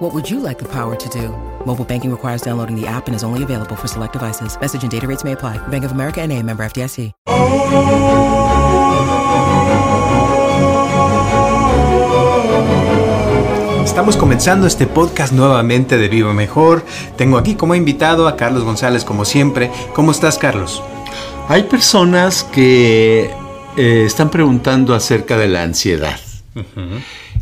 What would you like the power to do? Mobile banking requires downloading the app and is only available for select devices. Message and data rates may apply. Bank of America and a member FDIC. Estamos comenzando este podcast nuevamente de Vivo Mejor. Tengo aquí como invitado a Carlos González como siempre. ¿Cómo estás Carlos? Hay personas que eh, están preguntando acerca de la ansiedad.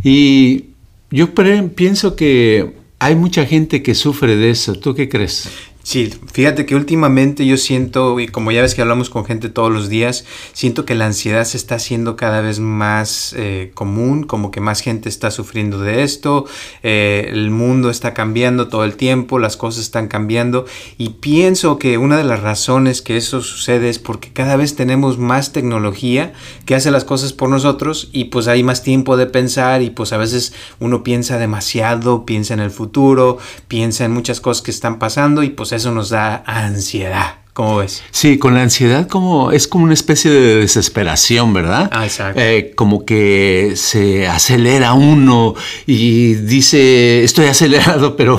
Y yo pienso que hay mucha gente que sufre de eso. ¿Tú qué crees? Sí, fíjate que últimamente yo siento, y como ya ves que hablamos con gente todos los días, siento que la ansiedad se está haciendo cada vez más eh, común, como que más gente está sufriendo de esto, eh, el mundo está cambiando todo el tiempo, las cosas están cambiando, y pienso que una de las razones que eso sucede es porque cada vez tenemos más tecnología que hace las cosas por nosotros, y pues hay más tiempo de pensar, y pues a veces uno piensa demasiado, piensa en el futuro, piensa en muchas cosas que están pasando, y pues eso nos da ansiedad. ¿Cómo ves? Sí, con la ansiedad como es como una especie de desesperación, ¿verdad? Ah, exacto. Eh, como que se acelera uno y dice, estoy acelerado, pero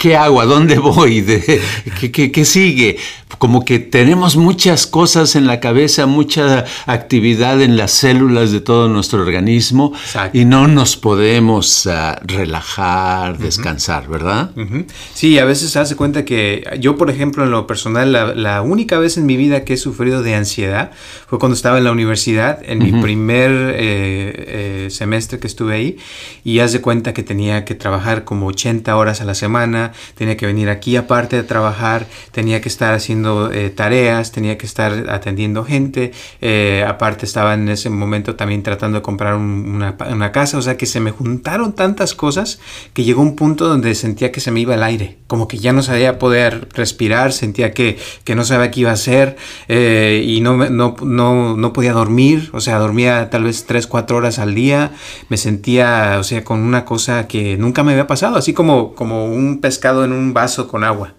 ¿qué hago? ¿A dónde voy? ¿De, qué, qué, sigue? Como que tenemos muchas cosas en la cabeza, mucha actividad en las células de todo nuestro organismo y no nos podemos uh, relajar, descansar, ¿verdad? Uh -huh. Sí, a veces se hace cuenta que yo, por ejemplo, en lo personal, la, la, única vez en mi vida que he sufrido de ansiedad fue cuando estaba en la universidad, en -huh. mi primer eh, eh, semestre que estuve ahí, y haz de cuenta que tenía que trabajar como 80 horas a la semana, tenía que venir aquí aparte de trabajar, tenía que estar haciendo eh, tareas, tenía que estar atendiendo gente, eh, aparte estaba en ese momento también tratando de comprar un, una, una, casa, o sea que se me juntaron tantas cosas que llegó un punto donde sentía que se me iba el aire, como que ya no sabía poder respirar, sentía que, que no sabía qué iba a hacer eh, y no, no, no, no podía dormir, o sea, dormía tal vez 3, 4 horas al día, me sentía, o sea, con una cosa que nunca me había pasado, así como, como un pescado en un vaso con agua.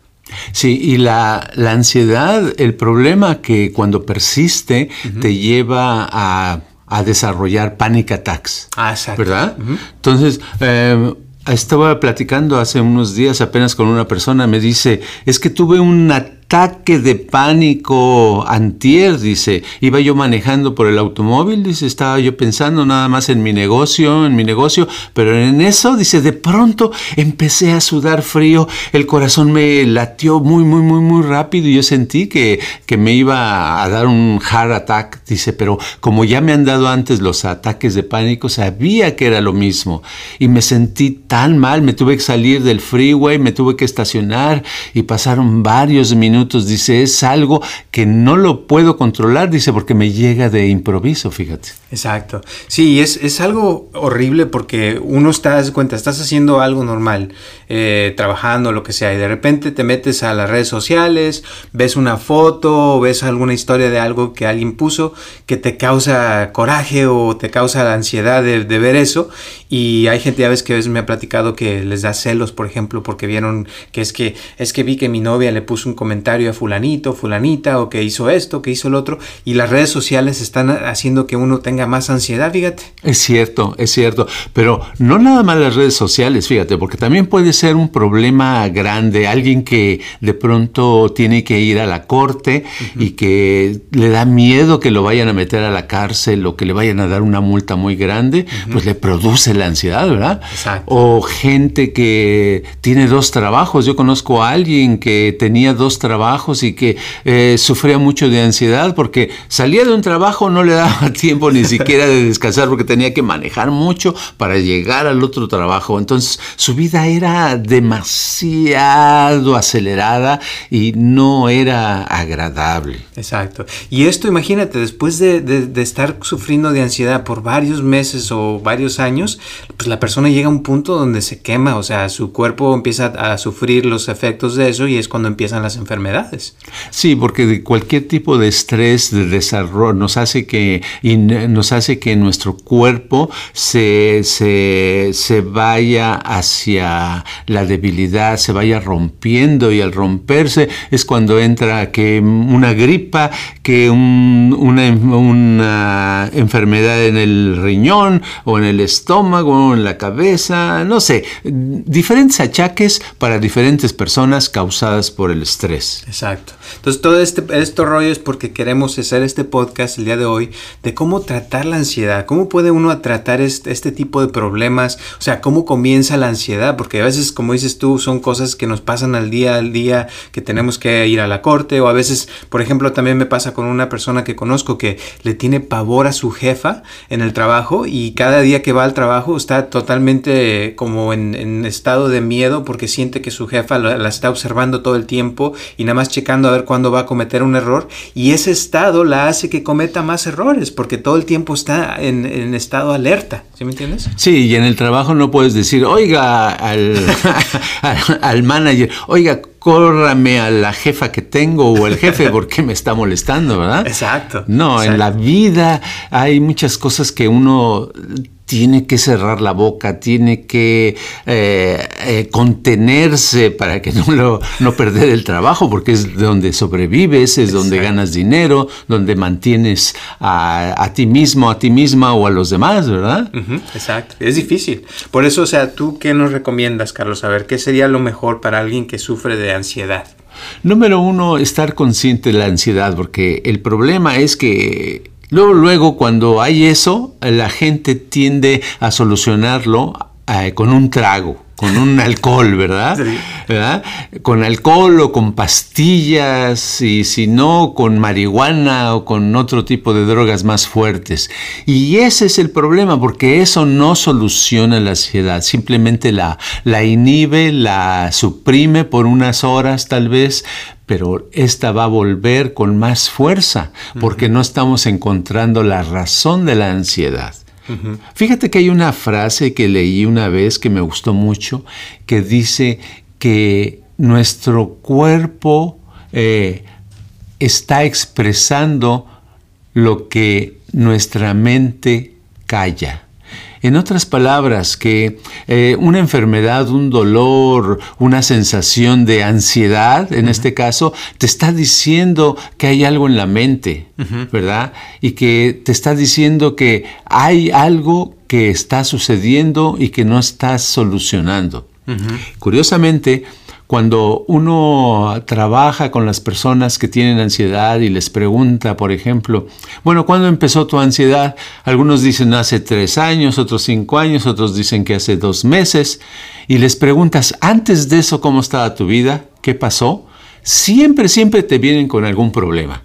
Sí, y la, la ansiedad, el problema que cuando persiste uh -huh. te lleva a, a, desarrollar panic attacks. Ah, exacto. ¿Verdad? Uh -huh. Entonces, eh, estaba platicando hace unos días apenas con una persona, me dice, es que tuve un ataque de pánico antier, dice, iba yo manejando por el automóvil, dice, estaba yo pensando nada más en mi negocio, en mi negocio, pero en eso, dice, de pronto empecé a sudar frío, el corazón me latió muy, muy, muy, muy rápido y yo sentí que, que me iba a dar un heart attack, dice, pero como ya me han dado antes los ataques de pánico, sabía que era lo mismo y me sentí tan mal, me tuve que salir del freeway, me tuve que estacionar y pasaron varios minutos, dice, es algo que no lo puedo controlar, dice, porque me llega de improviso, fíjate. Exacto. Sí, es, es algo horrible porque uno está, das cuenta, estás haciendo algo normal, eh, trabajando, lo que sea, y de repente te metes a las redes sociales, ves una foto, ves alguna historia de algo que alguien puso que te causa coraje o te causa la ansiedad de, de ver eso, y hay gente, ya ves que a veces me ha platicado que les da celos, por ejemplo, porque vieron que es que, es que vi que mi novia le puso un comentario a fulanito, fulanita, o que hizo esto, que hizo el otro, y las redes sociales están haciendo que uno tenga más ansiedad, fíjate. Es cierto, es cierto, pero no nada más las redes sociales, fíjate, porque también puede ser un problema grande, alguien que de pronto tiene que ir a la corte uh -huh. y que le da miedo que lo vayan a meter a la cárcel o que le vayan a dar una multa muy grande, uh -huh. pues le produce la ansiedad, ¿verdad? Exacto. O gente que tiene dos trabajos, yo conozco a alguien que tenía dos trabajos y que eh, sufría mucho de ansiedad porque salía de un trabajo, no le daba tiempo ni siquiera de descansar porque tenía que manejar mucho para llegar al otro trabajo. Entonces su vida era demasiado acelerada y no era agradable. Exacto. Y esto, imagínate, después de, de, de estar sufriendo de ansiedad por varios meses o varios años, pues la persona llega a un punto donde se quema, o sea, su cuerpo empieza a sufrir los efectos de eso y es cuando empiezan las enfermedades Sí, porque cualquier tipo de estrés, de desarrollo, nos hace que, nos hace que nuestro cuerpo se, se, vaya hacia la debilidad, se vaya rompiendo y al romperse es cuando entra que una gripa, que una, una enfermedad en el riñón o en el estómago o en la cabeza, no sé, diferentes achaques para diferentes personas causadas por el estrés. Exacto. Entonces todo este, esto rollo es porque queremos hacer este podcast el día de hoy de cómo tratar la ansiedad, cómo puede uno tratar este, este tipo de problemas, o sea, cómo comienza la ansiedad, porque a veces, como dices tú, son cosas que nos pasan al día al día, que tenemos que ir a la corte, o a veces, por ejemplo, también me pasa con una persona que conozco que le tiene pavor a su jefa en el trabajo y cada día que va al trabajo está totalmente como en, estado de miedo porque siente que su jefa la, la está observando todo el tiempo y nada más checando a ver cuándo va a cometer un error y ese estado la hace que cometa más errores porque todo el tiempo está en, estado alerta. ¿Sí me entiendes? Sí, y en el trabajo no puedes decir, oiga al, al, manager, oiga, córrame a la jefa que tengo o el jefe porque me está molestando, ¿verdad? Exacto. No, en la vida hay muchas cosas que uno tiene que cerrar la boca, tiene que eh, eh, contenerse para que no, lo, no perder el trabajo, porque es donde sobrevives, es donde ganas dinero, donde mantienes a, ti mismo, a ti misma o a los demás, ¿verdad? exacto, es difícil. Por eso, o sea, ¿tú qué nos recomiendas, Carlos? A ver, ¿qué sería lo mejor para alguien que sufre de ansiedad? Número uno, estar consciente de la ansiedad, porque el problema es que Luego, luego, cuando hay eso, la gente tiende a solucionarlo eh, con un trago, con un alcohol, ¿verdad? ¿Verdad? Con alcohol o con pastillas y si no, con marihuana o con otro tipo de drogas más fuertes. Y ese es el problema, porque eso no soluciona la ansiedad, simplemente la, la inhibe, la suprime por unas horas tal vez, pero esta va a volver con más fuerza porque no estamos encontrando la razón de la ansiedad. Fíjate que hay una frase que leí una vez que me gustó mucho, que dice que nuestro cuerpo eh, está expresando lo que nuestra mente calla. En otras palabras, que eh, una enfermedad, un dolor, una sensación de ansiedad, en este caso, te está diciendo que hay algo en la mente, ¿verdad? Y que te está diciendo que hay algo que está sucediendo y que no estás solucionando. Curiosamente, cuando uno trabaja con las personas que tienen ansiedad y les pregunta, por ejemplo, bueno, ¿cuándo empezó tu ansiedad? Algunos dicen hace tres años, otros cinco años, otros dicen que hace dos meses, y les preguntas, antes de eso, ¿cómo estaba tu vida? ¿Qué pasó? Siempre, siempre te vienen con algún problema.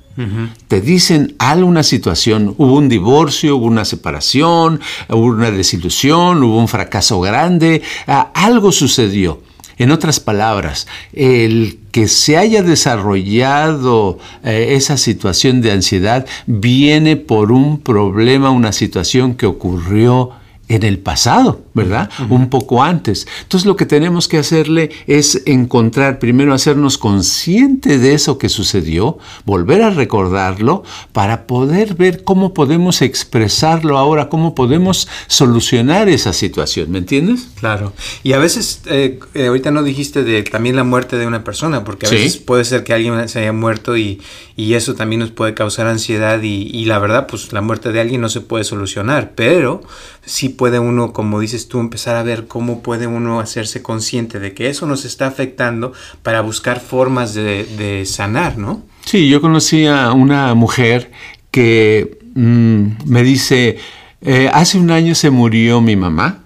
Te dicen alguna situación, hubo un divorcio, hubo una separación, hubo una desilusión, hubo un fracaso grande, ah, algo sucedió. En otras palabras, el que se haya desarrollado eh, esa situación de ansiedad viene por un problema, una situación que ocurrió en el pasado, ¿verdad? Un poco antes. Entonces lo que tenemos que hacerle es encontrar, primero hacernos consciente de eso que sucedió, volver a recordarlo para poder ver cómo podemos expresarlo ahora, cómo podemos solucionar esa situación, ¿me entiendes? Claro. Y a veces, eh, eh, ahorita no dijiste de también la muerte de una persona, porque a veces puede ser que alguien se haya muerto y, y eso también nos puede causar ansiedad y, y la verdad, pues la muerte de alguien no se puede solucionar, pero sí puede uno, como dices tú, empezar a ver cómo puede uno hacerse consciente de que eso nos está afectando para buscar formas de, sanar, ¿no? Sí, yo conocí a una mujer que mm, me dice, eh, hace un año se murió mi mamá,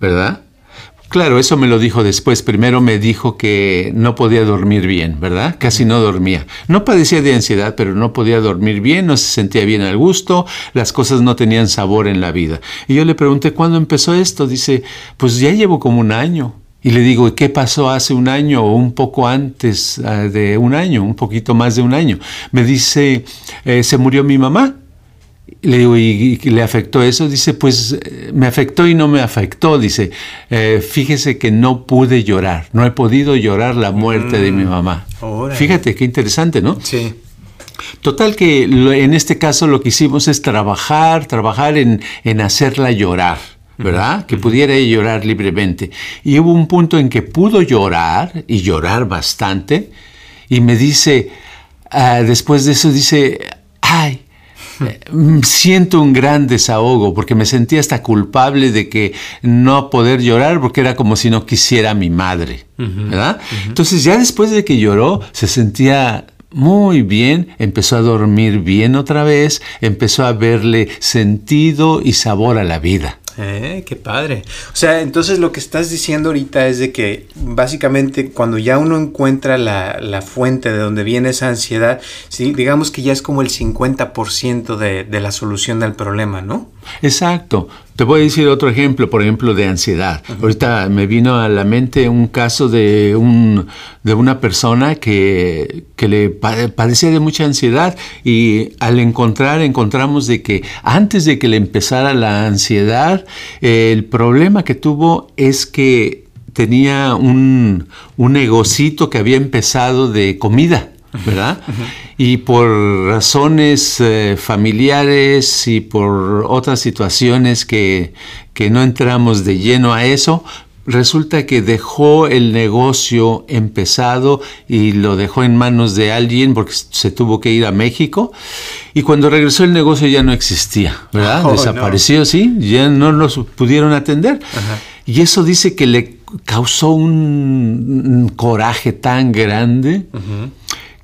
¿verdad? Claro, eso me lo dijo después. Primero me dijo que no podía dormir bien, ¿verdad? Casi no dormía. No padecía de ansiedad, pero no podía dormir bien, no se sentía bien al gusto, las cosas no tenían sabor en la vida. Y yo le pregunté, ¿cuándo empezó esto? Dice, pues ya llevo como un año. Y le digo, ¿qué pasó hace un año o un poco antes ah, de un año, un poquito más de un año? Me dice, eh, se murió mi mamá. Le digo, ¿y, le afectó eso? Dice, pues eh, me afectó y no me afectó. Dice, eh, fíjese que no pude llorar, no he podido llorar la muerte de mi mm, mamá. Fíjate, qué interesante, ¿no? Sí. Total que en este caso lo que hicimos es trabajar, trabajar en, en hacerla llorar. ¿verdad? Que pudiera llorar libremente. Y hubo un punto en que pudo llorar, y llorar bastante, y me dice, ah, después de eso dice, ay, siento un gran desahogo porque me sentía hasta culpable de que no poder llorar porque era como si no quisiera a mi madre, ¿verdad? Entonces ya después de que lloró se sentía muy bien, empezó a dormir bien otra vez, empezó a verle sentido y sabor a la vida. Eh, qué padre. O sea, entonces lo que estás diciendo ahorita es de que básicamente cuando ya uno encuentra la, la fuente de donde viene esa ansiedad, ¿sí? digamos que ya es como el 50% de, de la solución del problema, ¿no? Exacto. Te voy a decir otro ejemplo, por ejemplo, de ansiedad. Ahorita me vino a la mente un caso de, un, de una persona que, que le padecía de mucha ansiedad y al encontrar, encontramos de que antes de que le empezara la ansiedad, el problema que tuvo es que tenía un, un negocito que había empezado de comida. ¿Verdad? Y por razones eh, familiares y por otras situaciones que, que no entramos de lleno a eso, resulta que dejó el negocio empezado y lo dejó en manos de alguien porque se tuvo que ir a México y cuando regresó el negocio ya no existía, ¿verdad? Oh, Desapareció, sí, ya no los pudieron atender. Y eso dice que le causó un, coraje tan grande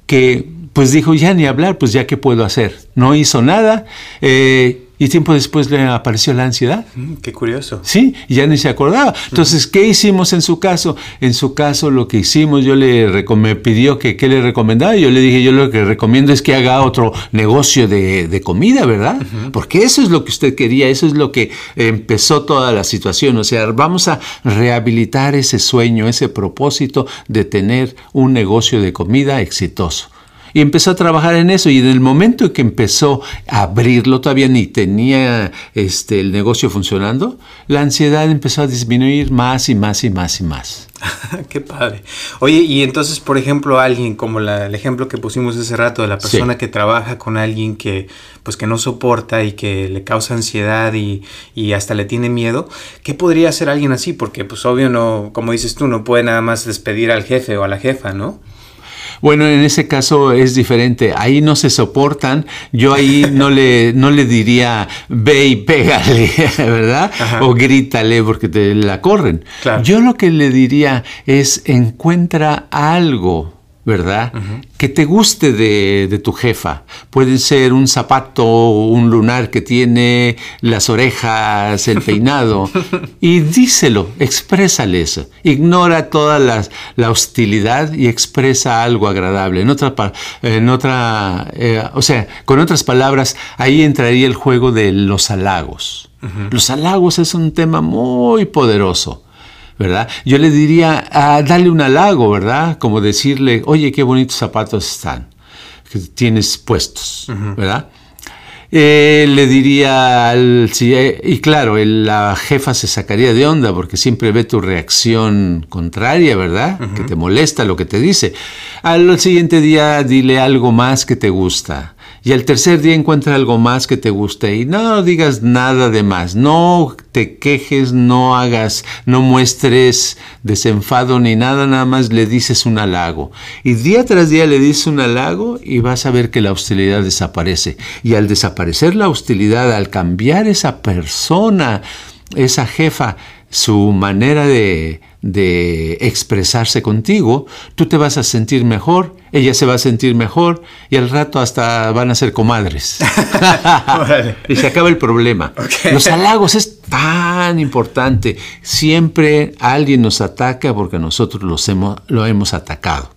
que pues dijo, ya ni hablar, pues ya qué puedo hacer. No hizo nada eh, y tiempo después le apareció la ansiedad. Mm, qué curioso. Sí, ya ni se acordaba. Entonces, ¿qué hicimos en su caso? En su caso lo que hicimos, yo le me pidió que qué le recomendaba. Yo le dije, yo lo que recomiendo es que haga otro negocio de, comida, ¿verdad? Porque eso es lo que usted quería, eso es lo que empezó toda la situación. O sea, vamos a rehabilitar ese sueño, ese propósito de tener un negocio de comida exitoso y empezó a trabajar en eso y en el momento en que empezó a abrirlo, todavía ni tenía este, el negocio funcionando, la ansiedad empezó a disminuir más y más y más y más. Qué padre. Oye, y entonces, por ejemplo, alguien como el ejemplo que pusimos hace rato de la persona que trabaja con alguien que pues que no soporta y que le causa ansiedad y, y, hasta le tiene miedo, ¿qué podría hacer alguien así? Porque pues obvio no, como dices tú, no puede nada más despedir al jefe o a la jefa, ¿no? Bueno, en ese caso es diferente. Ahí no se soportan. Yo ahí no le, no le diría ve y pégale, ¿verdad? O grítale porque te la corren. Yo lo que le diría es encuentra algo ¿verdad? Que te guste de, tu jefa. Puede ser un zapato, un lunar que tiene las orejas, el peinado. y díselo, exprésales. Ignora toda la, hostilidad y expresa algo agradable. En otra, en otra eh, o sea, con otras palabras, ahí entraría el juego de los halagos. Los halagos es un tema muy poderoso. ¿Verdad? Yo le diría, a darle un halago, ¿verdad? Como decirle, oye, qué bonitos zapatos están que tienes puestos, ¿verdad? Eh, le diría al eh, y claro, la jefa se sacaría de onda porque siempre ve tu reacción contraria, ¿verdad? Que te molesta lo que te dice. Al siguiente día dile algo más que te gusta y al tercer día encuentra algo más que te guste y no digas nada de más, no te quejes, no hagas, no muestres desenfado ni nada, nada más le dices un halago. Y día tras día le dices un halago y vas a ver que la hostilidad desaparece. Y al desaparecer la hostilidad, al cambiar esa persona, esa jefa, su manera de, de expresarse contigo, tú te vas a sentir mejor, ella se va a sentir mejor y al rato hasta van a ser comadres. y se acaba el problema. Los halagos es tan importante. Siempre alguien nos ataca porque nosotros los hemos, lo hemos atacado.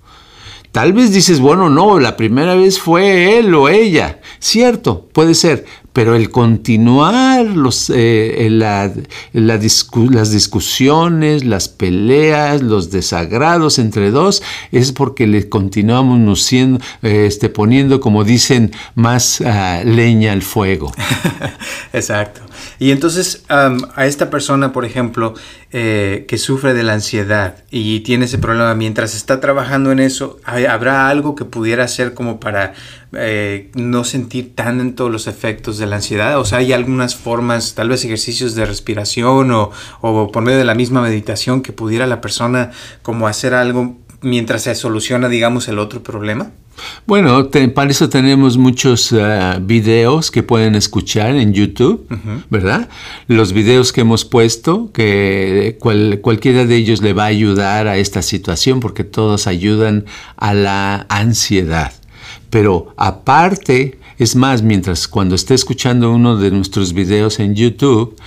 Tal vez dices, bueno, no, la primera vez fue él o ella. Cierto, puede ser, pero el continuar los, eh, la, las discusiones, las peleas, los desagrados entre dos, es porque le continuamos siendo, este, poniendo, como dicen, más ah, leña al fuego. Exacto. Y entonces a esta persona, por ejemplo, eh, que sufre de la ansiedad y tiene ese problema, mientras está trabajando en eso, ¿habrá algo que pudiera hacer como para eh, no sentir tanto los efectos de la ansiedad? O sea, hay algunas formas, tal vez ejercicios de respiración o, o por medio de la misma meditación que pudiera la persona como hacer algo mientras se soluciona, digamos, el otro problema? Bueno, para eso tenemos muchos eh, videos que pueden escuchar en YouTube, ¿verdad? Los videos que hemos puesto, que cualquiera de ellos le va a ayudar a esta situación porque todos ayudan a la ansiedad. Pero aparte, es más, mientras cuando esté escuchando uno de nuestros videos en YouTube,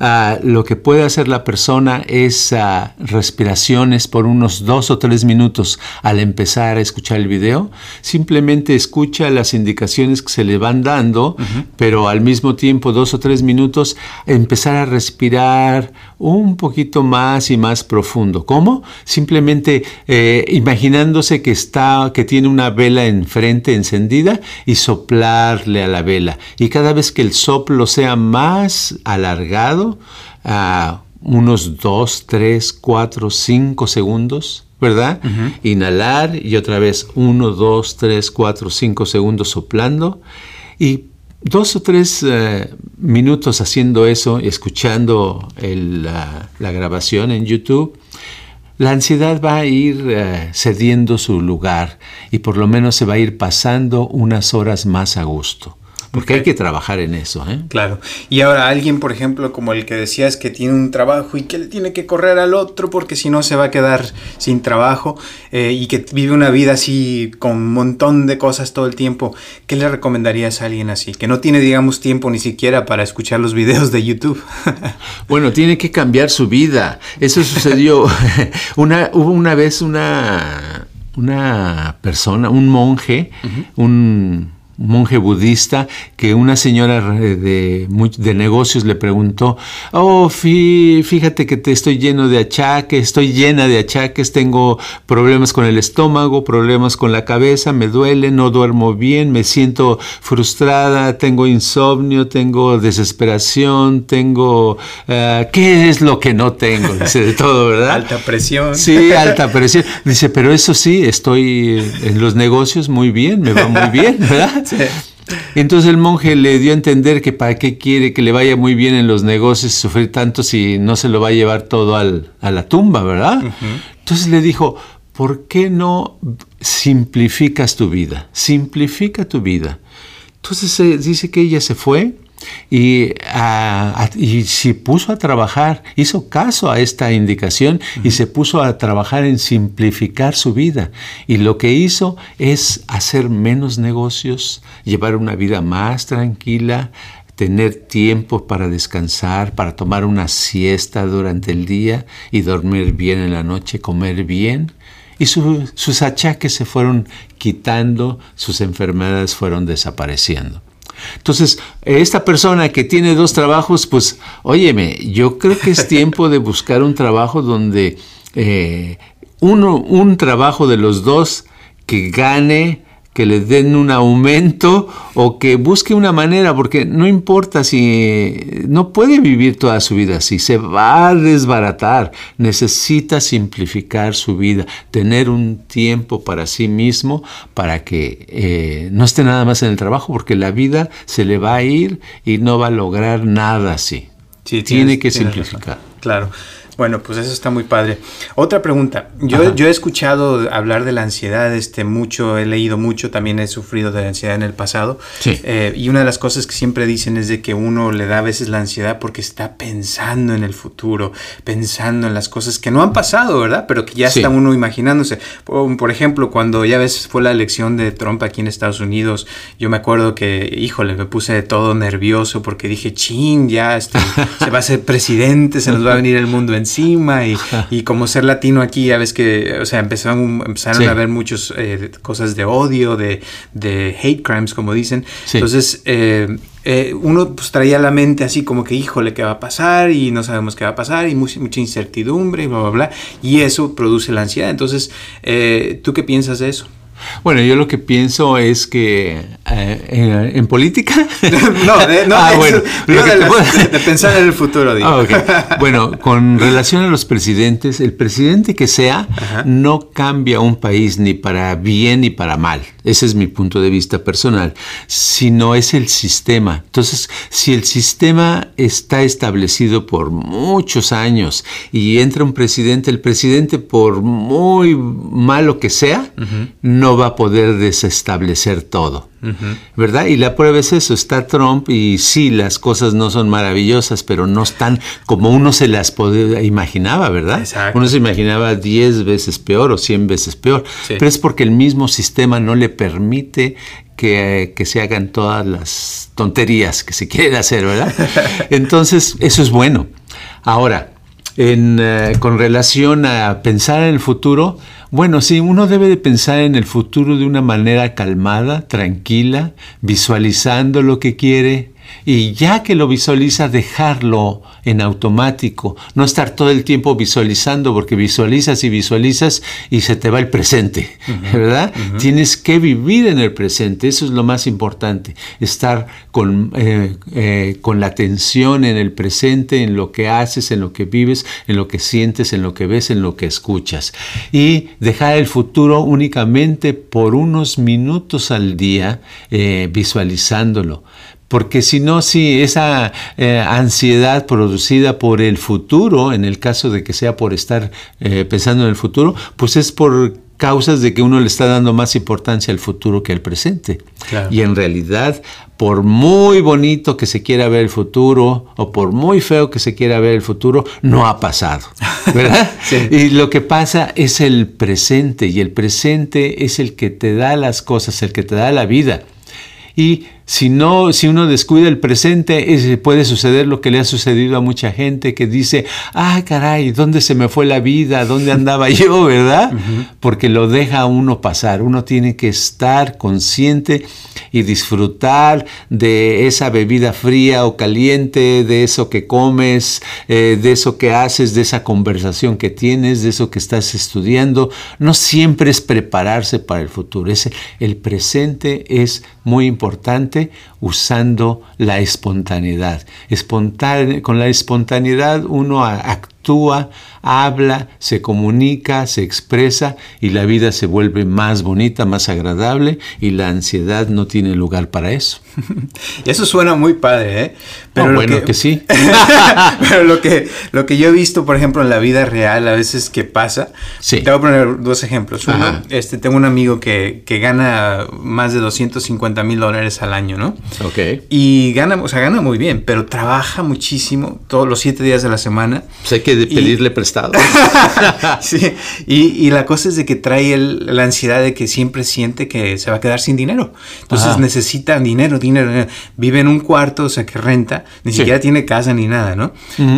ah, lo que puede hacer la persona es ah, respiraciones por unos dos o tres minutos al empezar a escuchar el video. Simplemente escucha las indicaciones que se le van dando, pero al mismo tiempo dos o tres minutos empezar a respirar un poquito más y más profundo. ¿Cómo? Simplemente eh, imaginándose que está, que tiene una vela enfrente encendida y soplar a la vela. Y cada vez que el soplo sea más alargado, a unos 2, 3, 4, 5 segundos, ¿verdad? Inhalar y otra vez 1, 2, 3, 4, 5 segundos soplando. Y dos o tres eh, minutos haciendo eso, escuchando la, grabación en YouTube, la ansiedad va a ir eh, cediendo su lugar y por lo menos se va a ir pasando unas horas más a gusto. Porque hay que trabajar en eso. ¿eh? Claro. Y ahora alguien, por ejemplo, como el que decías que tiene un trabajo y que le tiene que correr al otro porque si no se va a quedar sin trabajo eh, y que vive una vida así con un montón de cosas todo el tiempo, ¿qué le recomendarías a alguien así? Que no tiene, digamos, tiempo ni siquiera para escuchar los videos de YouTube. bueno, tiene que cambiar su vida. Eso sucedió. una, hubo una vez una, una persona, un monje, un monje budista que una señora de, de, negocios le preguntó, oh, fíjate que te estoy lleno de achaques, estoy llena de achaques, tengo problemas con el estómago, problemas con la cabeza, me duele, no duermo bien, me siento frustrada, tengo insomnio, tengo desesperación, tengo... Eh, ¿Qué es lo que no tengo? Dice de todo, ¿verdad? Alta presión. Sí, alta presión. Dice, pero eso sí, estoy en los negocios muy bien, me va muy bien, ¿verdad? Entonces el monje le dio a entender que para qué quiere que le vaya muy bien en los negocios sufrir tanto si no se lo va a llevar todo al, a la tumba, ¿verdad? Entonces le dijo, ¿por qué no simplificas tu vida? Simplifica tu vida. Entonces eh, dice que ella se fue y, se puso a trabajar, hizo caso a esta indicación y se puso a trabajar en simplificar su vida. Y lo que hizo es hacer menos negocios, llevar una vida más tranquila, tener tiempo para descansar, para tomar una siesta durante el día y dormir bien en la noche, comer bien. Y sus achaques se fueron quitando, sus enfermedades fueron desapareciendo. Entonces, esta persona que tiene dos trabajos, pues, óyeme, yo creo que es tiempo de buscar un trabajo donde eh, uno, un trabajo de los dos que gane que le den un aumento o que busque una manera, porque no importa si no puede vivir toda su vida así, se va a desbaratar, necesita simplificar su vida, tener un tiempo para sí mismo, para que eh, no esté nada más en el trabajo, porque la vida se le va a ir y no va a lograr nada así. Tiene que simplificar. Claro. Bueno, pues eso está muy padre. Otra pregunta. Yo, yo he escuchado hablar de la ansiedad este, mucho, he leído mucho, también he sufrido de ansiedad en el pasado. Sí. Eh, y una de las cosas que siempre dicen es de que uno le da a veces la ansiedad porque está pensando en el futuro, pensando en las cosas que no han pasado, ¿verdad? Pero que ya está uno imaginándose. Por, ejemplo, cuando ya ves fue la elección de Trump aquí en Estados Unidos, yo me acuerdo que, híjole, me puse todo nervioso porque dije, ching, ya este, se va a ser presidente, se nos va a venir el mundo encima y, y, como ser latino aquí, ya ves que, o sea, empezaron, empezaron a haber muchas eh, cosas de odio, de, de, hate crimes, como dicen. Entonces, eh, eh, uno pues traía la mente así como que, híjole, ¿qué va a pasar? Y no sabemos qué va a pasar y mucha, mucha incertidumbre y bla, bla, bla. Y eso produce la ansiedad. Entonces, eh, ¿tú qué piensas de eso? Bueno, yo lo que pienso es que eh, en política. no, de, no, ah, bueno, de, pensar en el futuro. Digo. Ah, bueno, con relación a los presidentes, el presidente que sea no cambia un país ni para bien ni para mal. Ese es mi punto de vista personal, sino es el sistema. Entonces, si el sistema está establecido por muchos años y entra un presidente, el presidente por muy malo que sea, no va a poder desestablecer todo. ¿Verdad? Y la prueba es eso, está Trump y sí, las cosas no son maravillosas, pero no están como uno se las imaginaba, ¿verdad? Uno se imaginaba 10 veces peor o 100 veces peor, pero es porque el mismo sistema no le permite que, se hagan todas las tonterías que se quieren hacer, ¿verdad? Entonces, eso es bueno. Ahora, en, eh, con relación a pensar en el futuro, bueno, sí, uno debe de pensar en el futuro de una manera calmada, tranquila, visualizando lo que quiere, y ya que lo visualiza, dejarlo en automático, no estar todo el tiempo visualizando, porque visualizas y visualizas y se te va el presente, ¿verdad? Tienes que vivir en el presente, eso es lo más importante, estar con, eh, eh, con la atención en el presente, en lo que haces, en lo que vives, en lo que sientes, en lo que ves, en lo que escuchas. Y dejar el futuro únicamente por unos minutos al día eh, visualizándolo porque si no, si esa eh, ansiedad producida por el futuro, en el caso de que sea por estar eh, pensando en el futuro, pues es por causas de que uno le está dando más importancia al futuro que al presente. Y en realidad, por muy bonito que se quiera ver el futuro o por muy feo que se quiera ver el futuro, no ha pasado. ¿Verdad? Y lo que pasa es el presente y el presente es el que te da las cosas, el que te da la vida. Y si no, si uno descuida el presente, puede suceder lo que le ha sucedido a mucha gente que dice, ah, caray, ¿dónde se me fue la vida? ¿Dónde andaba yo? ¿Verdad? Porque lo deja a uno pasar. Uno tiene que estar consciente y disfrutar de esa bebida fría o caliente, de eso que comes, eh, de eso que haces, de esa conversación que tienes, de eso que estás estudiando. No siempre es prepararse para el futuro. el presente es muy importante usando la espontaneidad. con la espontaneidad uno actúa, habla, se comunica, se expresa y la vida se vuelve más bonita, más agradable y la ansiedad no tiene lugar para eso. Eso suena muy padre, ¿eh? Pero bueno, que, sí. pero lo que, lo que yo he visto, por ejemplo, en la vida real, a veces que pasa, te voy a poner dos ejemplos. Uno, este, tengo un amigo que, que gana más de 250 mil dólares al año, ¿no? Ok. Y gana, o sea, gana muy bien, pero trabaja muchísimo, todos los siete días de la semana. Pues hay que pedirle prestado. sí, y, la cosa es de que trae la ansiedad de que siempre siente que se va a quedar sin dinero. Entonces necesita dinero, dinero, Vive en un cuarto, o sea, que renta, ni siquiera tiene casa ni nada, ¿no?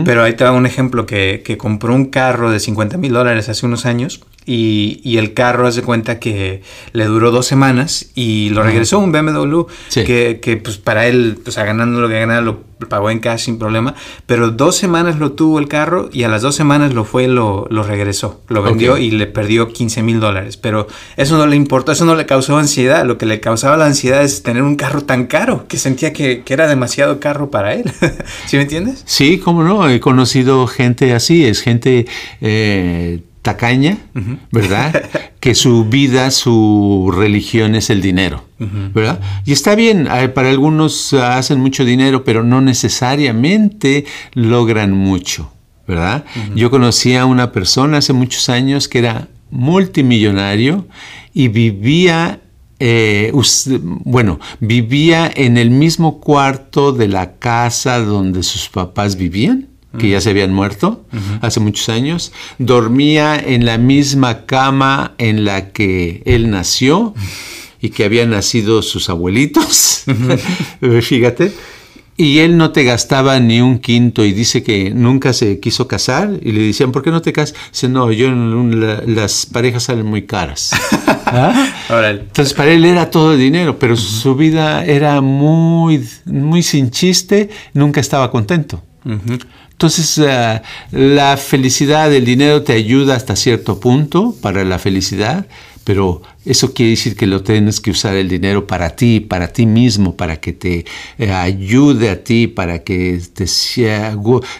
Pero ahí te da un ejemplo que, que compró un carro de 50 mil dólares hace unos años y, el carro hace cuenta que le duró dos semanas y lo regresó un BMW que, que, pues para él, sea, ganando lo que ganaba lo pagó en cash sin problema, pero dos semanas lo tuvo el carro y a las dos semanas lo fue, lo, lo regresó, lo vendió y le perdió 15 mil dólares, pero eso no le importó, eso no le causó ansiedad, lo que le causaba la ansiedad es tener un carro tan caro que sentía que, que era demasiado caro para él, ¿sí me entiendes? Sí, cómo no, he conocido gente así, es gente... Eh, tacaña, ¿verdad? que su vida, su religión es el dinero, ¿verdad? Y está bien, para algunos hacen mucho dinero, pero no necesariamente logran mucho, ¿verdad? Yo conocí a una persona hace muchos años que era multimillonario y vivía eh, bueno, vivía en el mismo cuarto de la casa donde sus papás vivían que ya se habían muerto hace muchos años, dormía en la misma cama en la que él nació y que habían nacido sus abuelitos, fíjate, y él no te gastaba ni un quinto y dice que nunca se quiso casar y le decían, ¿por qué no te casas? Dice, no, yo las parejas salen muy caras. ¿Ah? Entonces para él era todo dinero, pero su vida era muy, muy sin chiste, nunca estaba contento. Entonces, eh, la felicidad, el dinero te ayuda hasta cierto punto para la felicidad, pero eso quiere decir que lo tienes que usar el dinero para ti, para ti mismo, para que te eh, ayude a ti, para que te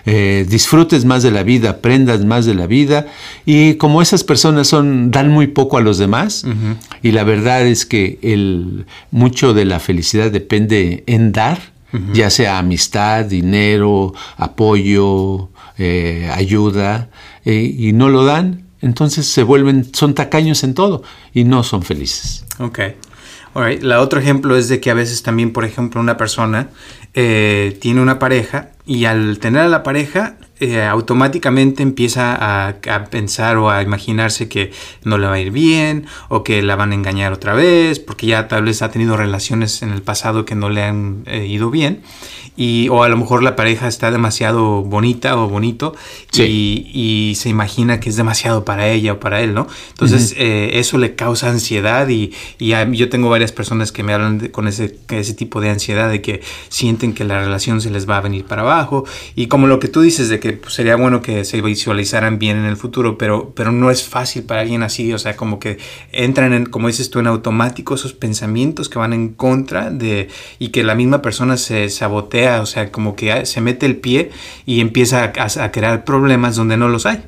eh, disfrutes más de la vida, aprendas más de la vida. Y como esas personas son, dan muy poco a los demás, y la verdad es que el, mucho de la felicidad depende en dar, ya sea amistad, dinero, apoyo, eh, ayuda, y no lo dan, entonces se vuelven, son tacaños en todo y no son felices. Ok. Alright. La otro ejemplo es de que a veces también, por ejemplo, una persona eh, tiene una pareja y al tener a la pareja eh, automáticamente empieza a, pensar o a imaginarse que no le va a ir bien o que la van a engañar otra vez porque ya tal vez ha tenido relaciones en el pasado que no le han eh, ido bien y, o a lo mejor la pareja está demasiado bonita o bonito y, se imagina que es demasiado para ella o para él, ¿no? Entonces eh, eso le causa ansiedad y, yo tengo varias personas que me hablan con ese, ese tipo de ansiedad de que sienten que la relación se les va a venir para abajo y como lo que tú dices de que pues, sería bueno que se visualizaran bien en el futuro, pero, pero no es fácil para alguien así, o sea, como que entran en, como dices tú, en automático esos pensamientos que van en contra de y que la misma persona se sabotea o sea, como que se mete el pie y empieza a, crear problemas donde no los hay.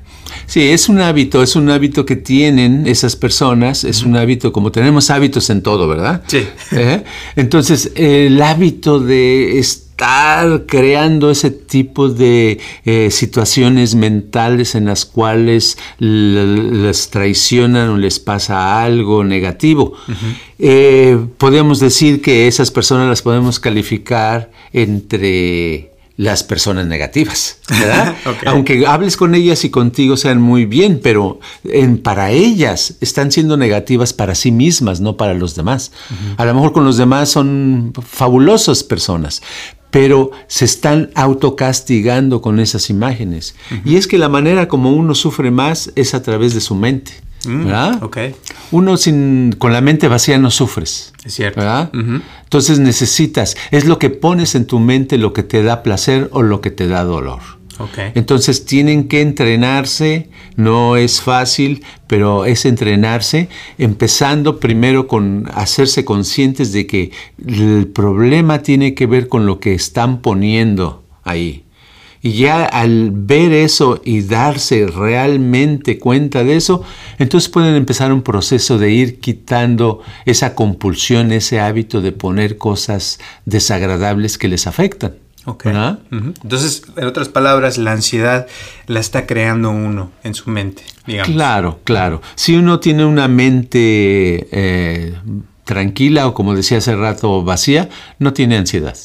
Sí, es un hábito, es un hábito que tienen esas personas, es un hábito, como tenemos hábitos en todo, ¿verdad? Sí. ¿Eh? Entonces, el hábito de estar creando ese tipo de eh, situaciones mentales en las cuales les traicionan o les pasa algo negativo. Eh, podemos decir que esas personas las podemos calificar entre las personas negativas, ¿verdad? Aunque hables con ellas y contigo sean muy bien, pero en, para ellas están siendo negativas para sí mismas, no para los demás. A lo mejor con los demás son fabulosas personas, pero se están autocastigando con esas imágenes. Y es que la manera como uno sufre más es a través de su mente. Mm, ¿verdad? Uno sin, con la mente vacía no sufres. Es cierto. ¿verdad? Entonces necesitas, es lo que pones en tu mente lo que te da placer o lo que te da dolor. Entonces tienen que entrenarse, no es fácil, pero es entrenarse, empezando primero con hacerse conscientes de que el problema tiene que ver con lo que están poniendo ahí. Y ya al ver eso y darse realmente cuenta de eso, entonces pueden empezar un proceso de ir quitando esa compulsión, ese hábito de poner cosas desagradables que les afectan. Entonces, en otras palabras, la ansiedad la está creando uno en su mente, digamos. Claro, claro. Si uno tiene una mente eh, tranquila o como decía hace rato, vacía, no tiene ansiedad.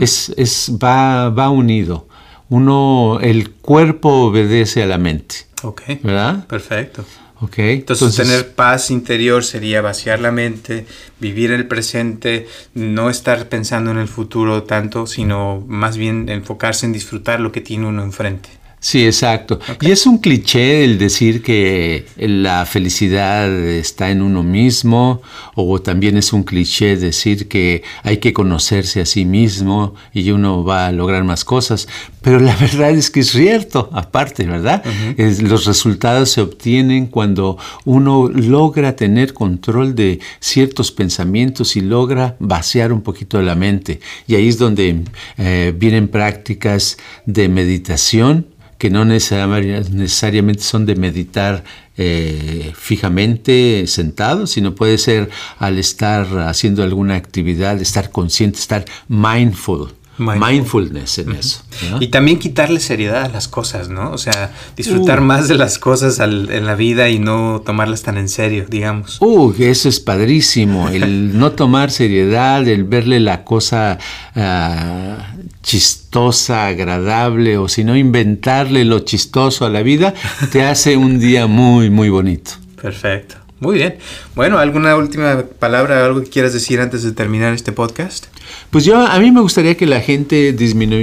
es, es, va, va unido. Uno, el cuerpo obedece a la mente. Ok. ¿Verdad? Perfecto. Entonces, tener paz interior sería vaciar la mente, vivir el presente, no estar pensando en el futuro tanto, sino más bien enfocarse en disfrutar lo que tiene uno enfrente. Sí, exacto. Y es un cliché el decir que la felicidad está en uno mismo, o también es un cliché decir que hay que conocerse a sí mismo y uno va a lograr más cosas. Pero la verdad es que es cierto, aparte, ¿verdad? los resultados se obtienen cuando uno logra tener control de ciertos pensamientos y logra vaciar un poquito la mente. Y ahí es donde eh, vienen prácticas de meditación que no necesariamente son de meditar eh, fijamente sentado, sino puede ser al estar haciendo alguna actividad, estar consciente, estar mindful. Mindfulness en eso. Y también quitarle seriedad a las cosas, ¿no? O sea, disfrutar uh. más de las cosas en la vida y no tomarlas tan en serio, digamos. Uh, eso es padrísimo. El no tomar seriedad, el verle la cosa ah, chistosa, agradable, o si no, inventarle lo chistoso a la vida, te hace un día muy, muy bonito. Perfecto. Muy bien. Bueno, ¿alguna última palabra, algo que quieras decir antes de terminar este podcast? Pues yo, a mí me gustaría que la gente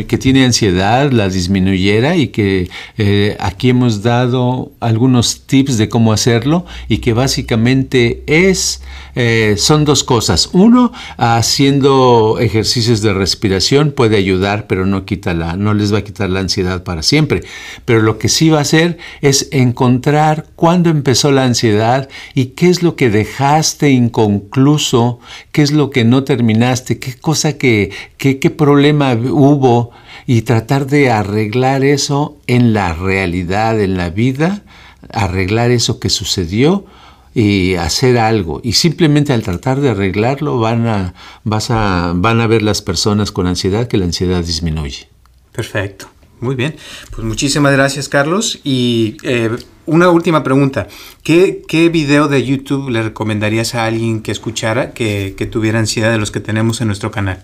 que tiene ansiedad la disminuyera y que eh, aquí hemos dado algunos tips de cómo hacerlo y que básicamente es, eh, son dos cosas. Uno, haciendo ejercicios de respiración puede ayudar, pero no, quita la, no les va a quitar la ansiedad para siempre. Pero lo que sí va a hacer es encontrar cuándo empezó la ansiedad y qué es lo que dejaste inconcluso, qué es lo que no terminaste, qué cosa que, qué problema hubo y tratar de arreglar eso en la realidad, en la vida, arreglar eso que sucedió y hacer algo. Y simplemente al tratar de arreglarlo van a, vas a, van a ver las personas con ansiedad que la ansiedad disminuye. Perfecto. Muy bien. Pues muchísimas gracias, Carlos. Y eh, una última pregunta. ¿Qué, ¿Qué, video de YouTube le recomendarías a alguien que escuchara que, que tuviera ansiedad de los que tenemos en nuestro canal?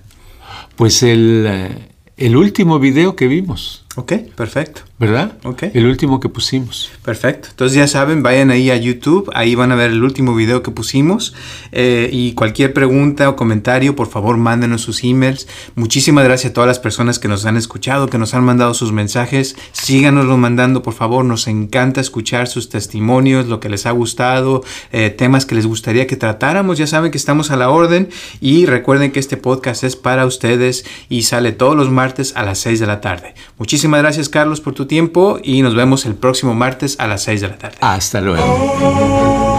Pues el, eh, el último video que vimos. Ok, perfecto. ¿Verdad? Ok. El último que pusimos. Perfecto. Entonces ya saben, vayan ahí a YouTube, ahí van a ver el último video que pusimos. Eh, y cualquier pregunta o comentario, por favor, mándenos sus emails. Muchísimas gracias a todas las personas que nos han escuchado, que nos han mandado sus mensajes. Síganoslo mandando, por favor. Nos encanta escuchar sus testimonios, lo que les ha gustado, eh, temas que les gustaría que tratáramos. Ya saben que estamos a la orden. Y recuerden que este podcast es para ustedes y sale todos los martes a las 6 de la tarde. Muchísimas gracias, Carlos, por tu tiempo y nos vemos el próximo martes a las 6 de la tarde. Hasta luego.